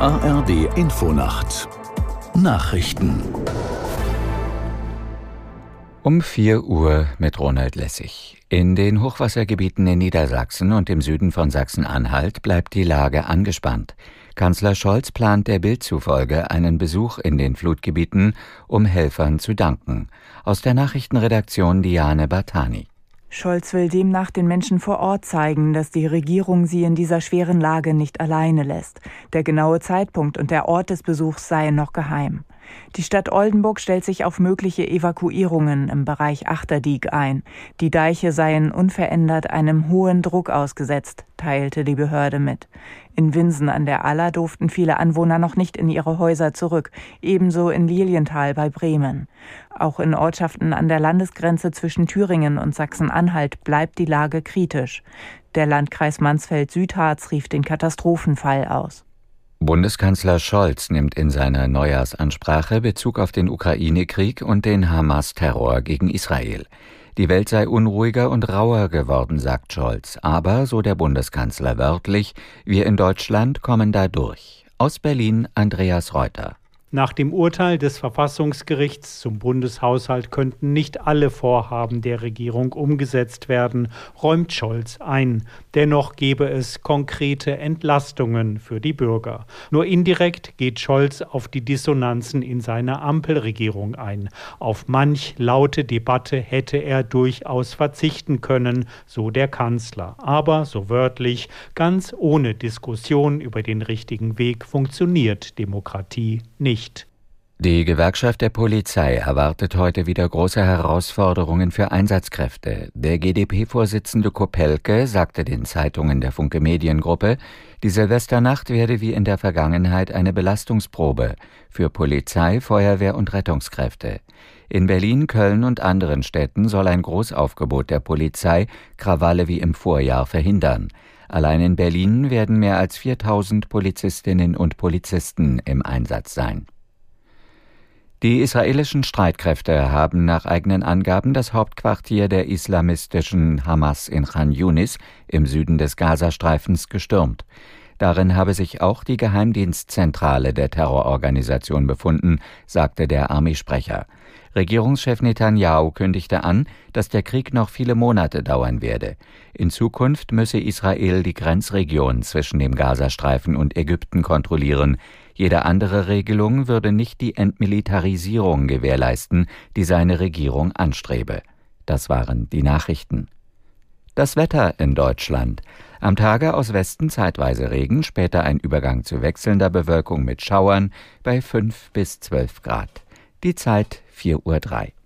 ARD Infonacht Nachrichten um 4 Uhr mit Ronald Lessig. In den Hochwassergebieten in Niedersachsen und im Süden von Sachsen-Anhalt bleibt die Lage angespannt. Kanzler Scholz plant der Bild zufolge einen Besuch in den Flutgebieten, um Helfern zu danken. Aus der Nachrichtenredaktion Diane Bartani. Scholz will demnach den Menschen vor Ort zeigen, dass die Regierung sie in dieser schweren Lage nicht alleine lässt. Der genaue Zeitpunkt und der Ort des Besuchs seien noch geheim. Die Stadt Oldenburg stellt sich auf mögliche Evakuierungen im Bereich Achterdiek ein. Die Deiche seien unverändert einem hohen Druck ausgesetzt, teilte die Behörde mit. In Winsen an der Aller durften viele Anwohner noch nicht in ihre Häuser zurück, ebenso in Lilienthal bei Bremen. Auch in Ortschaften an der Landesgrenze zwischen Thüringen und Sachsen-Anhalt bleibt die Lage kritisch. Der Landkreis Mansfeld-Südharz rief den Katastrophenfall aus. Bundeskanzler Scholz nimmt in seiner Neujahrsansprache Bezug auf den Ukraine-Krieg und den Hamas-Terror gegen Israel. Die Welt sei unruhiger und rauer geworden, sagt Scholz. Aber, so der Bundeskanzler wörtlich, wir in Deutschland kommen da durch. Aus Berlin Andreas Reuter. Nach dem Urteil des Verfassungsgerichts zum Bundeshaushalt könnten nicht alle Vorhaben der Regierung umgesetzt werden, räumt Scholz ein. Dennoch gebe es konkrete Entlastungen für die Bürger. Nur indirekt geht Scholz auf die Dissonanzen in seiner Ampelregierung ein. Auf manch laute Debatte hätte er durchaus verzichten können, so der Kanzler. Aber, so wörtlich, ganz ohne Diskussion über den richtigen Weg funktioniert Demokratie nicht nicht. Die Gewerkschaft der Polizei erwartet heute wieder große Herausforderungen für Einsatzkräfte. Der GdP-Vorsitzende Kopelke sagte den Zeitungen der Funke Mediengruppe, die Silvesternacht werde wie in der Vergangenheit eine Belastungsprobe für Polizei, Feuerwehr und Rettungskräfte. In Berlin, Köln und anderen Städten soll ein Großaufgebot der Polizei Krawalle wie im Vorjahr verhindern. Allein in Berlin werden mehr als 4000 Polizistinnen und Polizisten im Einsatz sein. Die israelischen Streitkräfte haben nach eigenen Angaben das Hauptquartier der islamistischen Hamas in Khan Yunis im Süden des Gazastreifens gestürmt. Darin habe sich auch die Geheimdienstzentrale der Terrororganisation befunden, sagte der Armeesprecher. Regierungschef Netanyahu kündigte an, dass der Krieg noch viele Monate dauern werde. In Zukunft müsse Israel die Grenzregion zwischen dem Gazastreifen und Ägypten kontrollieren. Jede andere Regelung würde nicht die Entmilitarisierung gewährleisten, die seine Regierung anstrebe. Das waren die Nachrichten. Das Wetter in Deutschland. Am Tage aus Westen zeitweise Regen, später ein Übergang zu wechselnder Bewölkung mit Schauern bei 5 bis 12 Grad. Die Zeit 4.03 Uhr.